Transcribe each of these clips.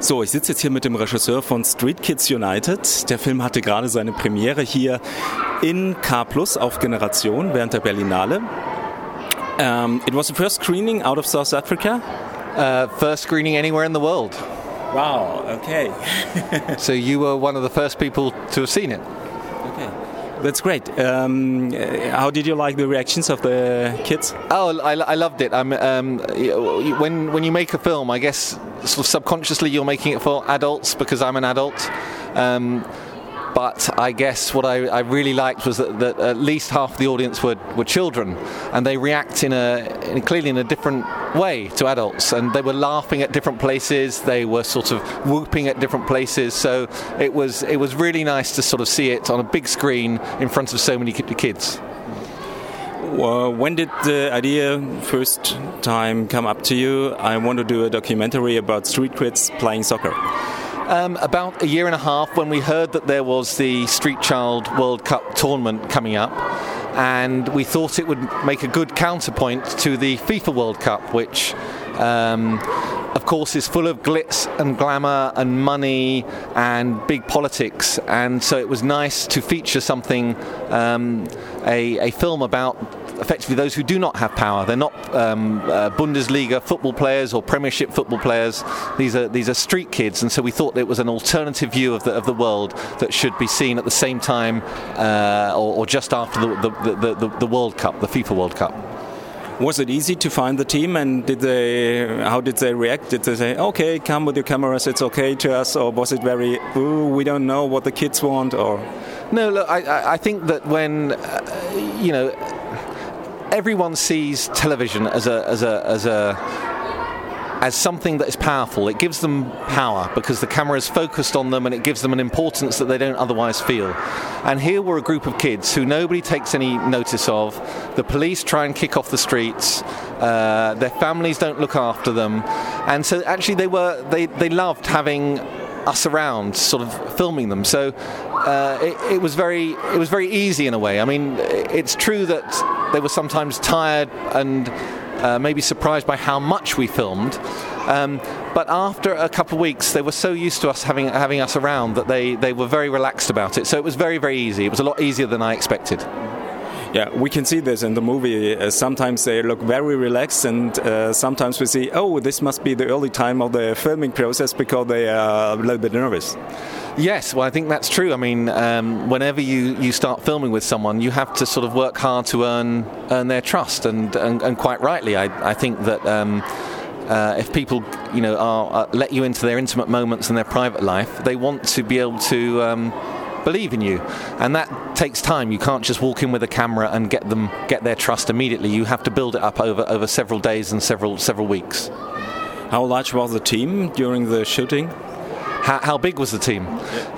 So, ich sitze jetzt hier mit dem Regisseur von Street Kids United. Der Film hatte gerade seine Premiere hier in K Plus auf Generation während der Berlinale. Um, it was the first screening out of South Africa. Uh, first screening anywhere in the world. Wow. Okay. so you were one of the first people to have seen it. That's great. Um, how did you like the reactions of the kids? Oh, I, I loved it. Um, when when you make a film, I guess sort of subconsciously you're making it for adults because I'm an adult. Um, but I guess what I, I really liked was that, that, at least half the audience were, were children, and they react in a in, clearly in a different way to adults, and they were laughing at different places, they were sort of whooping at different places. So it was it was really nice to sort of see it on a big screen in front of so many kids. Well, when did the idea first time come up to you? I want to do a documentary about street kids playing soccer. Um, about a year and a half when we heard that there was the Street Child World Cup tournament coming up, and we thought it would make a good counterpoint to the FIFA World Cup, which. Um, of course, is full of glitz and glamour and money and big politics, and so it was nice to feature something, um, a, a film about effectively those who do not have power. They're not um, uh, Bundesliga football players or Premiership football players. These are these are street kids, and so we thought it was an alternative view of the of the world that should be seen at the same time uh, or, or, just after the the, the, the World Cup, the FIFA World Cup. Was it easy to find the team, and did they? How did they react? Did they say, "Okay, come with your cameras, it's okay to us," or was it very, "Ooh, we don't know what the kids want"? Or no, look, I, I think that when uh, you know everyone sees television as a as a as a as something that is powerful. It gives them power because the camera is focused on them and it gives them an importance that they don't otherwise feel. And here were a group of kids who nobody takes any notice of. The police try and kick off the streets. Uh, their families don't look after them, and so actually they were they they loved having us around, sort of filming them. So uh, it, it, was very it was very easy in a way. I mean, it's true that they were sometimes tired and uh, maybe surprised by how much we filmed. Um, but after a couple of weeks, they were so used to us having having us around that they, they were very relaxed about it. So it was very very easy. It was a lot easier than I expected. Yeah, we can see this in the movie. Uh, sometimes they look very relaxed, and uh, sometimes we see, oh, this must be the early time of the filming process because they are a little bit nervous. Yes, well, I think that's true. I mean, um, whenever you, you start filming with someone, you have to sort of work hard to earn earn their trust, and and, and quite rightly, I, I think that. Um, uh, if people, you know, are, uh, let you into their intimate moments and their private life, they want to be able to um, believe in you, and that takes time. You can't just walk in with a camera and get them get their trust immediately. You have to build it up over over several days and several several weeks. How large was the team during the shooting? How, how, big was the team?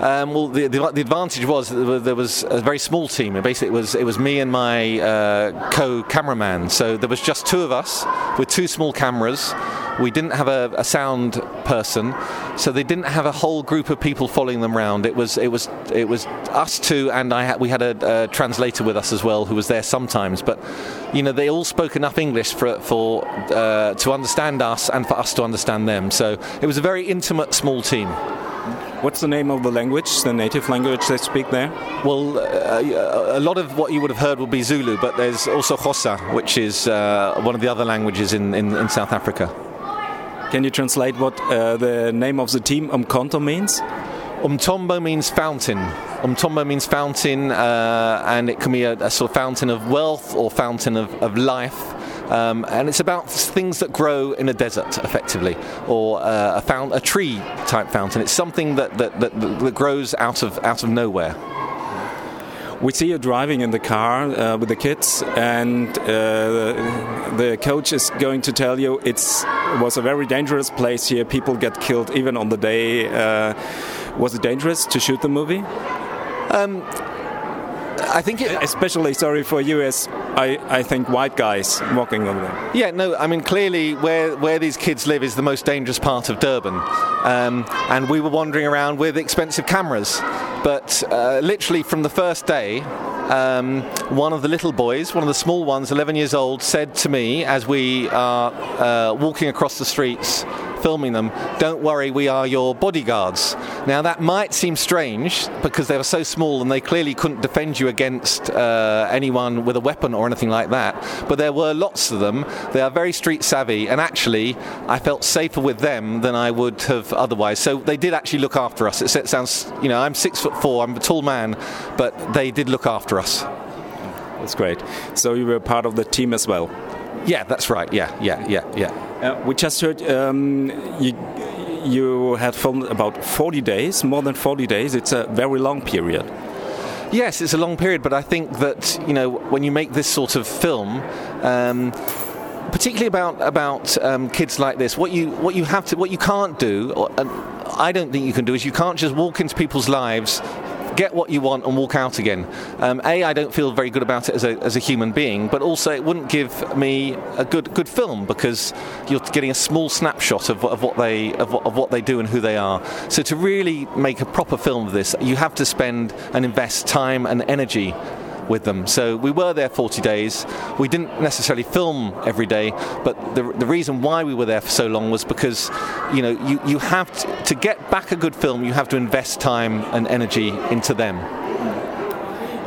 Um, well, the, the, the, advantage was there was a very small team. Basically, it was it was me and my uh, co-cameraman. So there was just two of us with two small cameras. We didn't have a, a, sound person, so they didn't have a whole group of people following them around. It was it was it was us two, and I ha- we had a, a, translator with us as well, who was there sometimes. But you know, they all spoke enough English for for uh, to understand us and for us to understand them. So it was a very intimate, small team. What's the name of the language, the native language they speak there? Well, uh, a lot of what you would have heard will be Zulu, but there's also Xhosa, which is uh, one of the other languages in, in, in South Africa. Can you translate what uh, the name of the team Umkonto means? Umthombo means fountain. Umthombo means fountain, uh, and it can be a, a, sort of fountain of wealth or fountain of, of life. Um, and it's about things that grow in a desert, effectively, or uh, a, found, a tree type fountain. It's something that, that, that, that grows out of, out of nowhere we see you driving in the car uh, with the kids, and uh, the coach is going to tell you it's it was a very dangerous place here. People get killed even on the day. Uh, was it dangerous to shoot the movie? Um, I think it, especially sorry for you as I, I think white guys walking over there. Yeah, no, I mean clearly where where these kids live is the most dangerous part of Durban, um, and we were wandering around with expensive cameras, but uh, literally from the first day. Um, one of the little boys, one of the small ones, 11 years old, said to me as we are uh, walking across the streets filming them, don't worry, we are your bodyguards. Now, that might seem strange because they were so small and they clearly couldn't defend you against uh, anyone with a weapon or anything like that, but there were lots of them. They are very street savvy, and actually, I felt safer with them than I would have otherwise. So they did actually look after us. It sounds, you know, I'm six foot four, I'm a tall man, but they did look after us. That's great. So you were part of the team as well. Yeah, that's right. Yeah, yeah, yeah, yeah. Uh, we just heard um, you you had filmed about 40 days, more than 40 days. It's a very long period. Yes, it's a long period, but I think that you know when you make this sort of film. Um, particularly about about um, kids like this, what you what you have to what you can't do, or, I don't think you can do is you can't just walk into people's lives get what you want and walk out again. Um, a, I don't feel very good about it as a, as a human being, but also it wouldn't give me a good good film because you're getting a small snapshot of, of what they of of what they do and who they are. So to really make a proper film of this, you have to spend and invest time and energy with them. So we were there 40 days. We didn't necessarily film every day, but the, the reason why we were there for so long was because, you know, you, you have to, to get back a good film, you have to invest time and energy into them.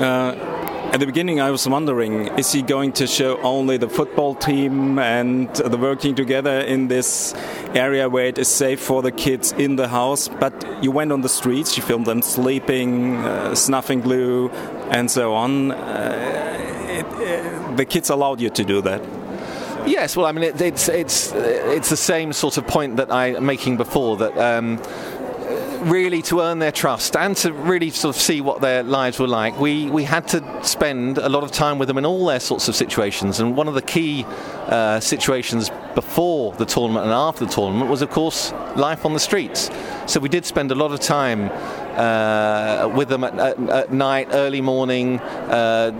Uh, at the beginning, I was wondering is he going to show only the football team and the working together in this area where it is safe for the kids in the house? But you went on the streets, you filmed them sleeping, uh, snuffing glue, and so on. Uh, it, uh, the kids allowed you to do that. Yes, well, I mean, it, it's it's it's the same sort of point that I'm making before that. Um, really to earn their trust and to really sort of see what their lives were like, we, we had to spend a lot of time with them in all their sorts of situations. And one of the key uh, situations before the tournament and after the tournament was, of course, life on the streets. So we did spend a lot of time uh, with them at, at, at, night, early morning, uh,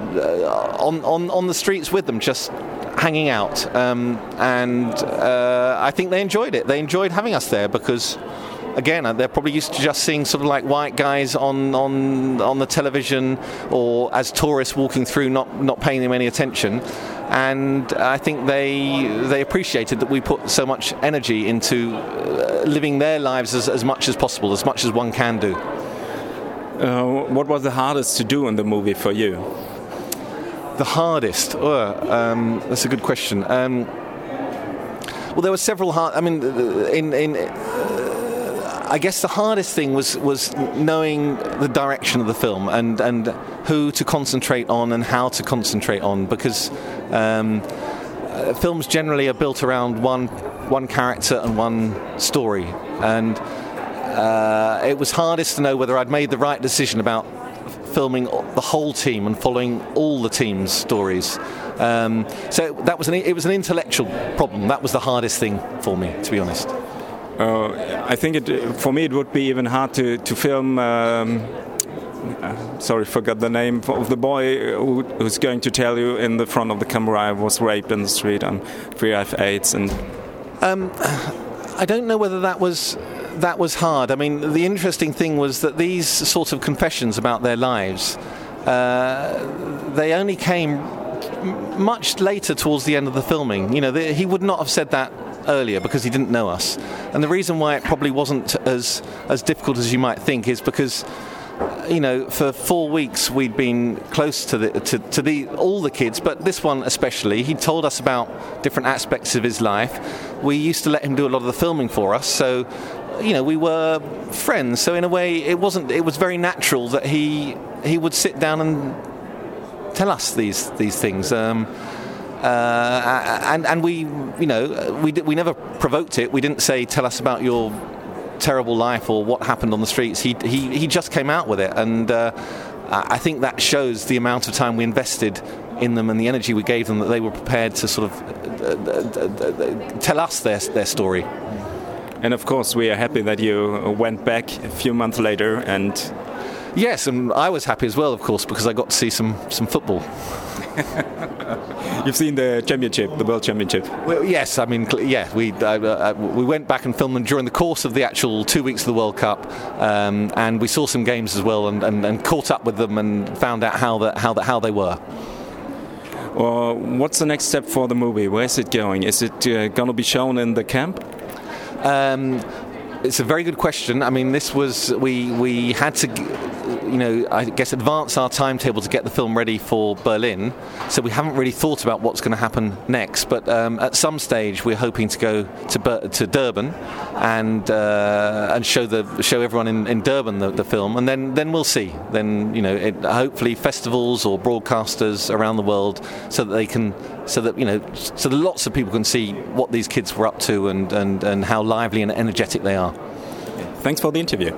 on, on, on the streets with them, just hanging out. Um, and uh, I think they enjoyed it. They enjoyed having us there because again, they're probably used to just seeing sort of like white guys on on on the television or as tourists walking through, not not paying them any attention. And I think they they appreciated that we put so much energy into uh, living their lives as, as much as possible, as much as one can do. Uh, what was the hardest to do in the movie for you? The hardest? Oh, um, that's a good question. Um, well, there were several hard. I mean, in in I guess the hardest thing was was knowing the direction of the film and and who to concentrate on and how to concentrate on because um, uh, films generally are built around one one character and one story and uh, it was hardest to know whether I'd made the right decision about filming the whole team and following all the team's stories. Um, so that was an, it was an intellectual problem. That was the hardest thing for me, to be honest. Uh, I think it, for me it would be even hard to to film. Um, uh, sorry, forgot the name of the boy who, who's going to tell you in the front of the camera I was raped in the street and free I have AIDS and. Um, I don't know whether that was that was hard. I mean, the interesting thing was that these sort of confessions about their lives, uh, they only came much later towards the end of the filming. You know, the, he would not have said that earlier because he didn't know us. And the reason why it probably wasn't as as difficult as you might think is because you know, for four weeks we'd been close to the to, to the all the kids, but this one especially. He told us about different aspects of his life. We used to let him do a lot of the filming for us, so you know we were friends. So in a way, it wasn't. It was very natural that he he would sit down and tell us these these things. Um, and and we, you know, we we never provoked it. We didn't say, "Tell us about your terrible life or what happened on the streets." He he he just came out with it, and uh, I think that shows the amount of time we invested in them and the energy we gave them that they were prepared to sort of uh, uh, uh, tell us their their story. And of course, we are happy that you went back a few months later and. Yes, and I was happy as well, of course, because I got to see some, some football. You've seen the championship, the world championship. Well, yes, I mean, yeah, we uh, uh, we went back and filmed them during the course of the actual two weeks of the World Cup, um, and we saw some games as well, and, and, and, caught up with them and found out how the, how the, how they were. Well, what's the next step for the movie? Where is it going? Is it uh, going to be shown in the camp? Um, it's a very good question. I mean, this was we we had to, you know, I guess advance our timetable to get the film ready for Berlin. So we haven't really thought about what's going to happen next. But um, at some stage, we're hoping to go to Ber- to Durban and uh, and show the show everyone in, in Durban the, the, film, and then then we'll see. Then you know, it, hopefully festivals or broadcasters around the world, so that they can so that you know so that lots of people can see what these kids were up to and, and, and how lively and energetic they are. Thanks for the interview.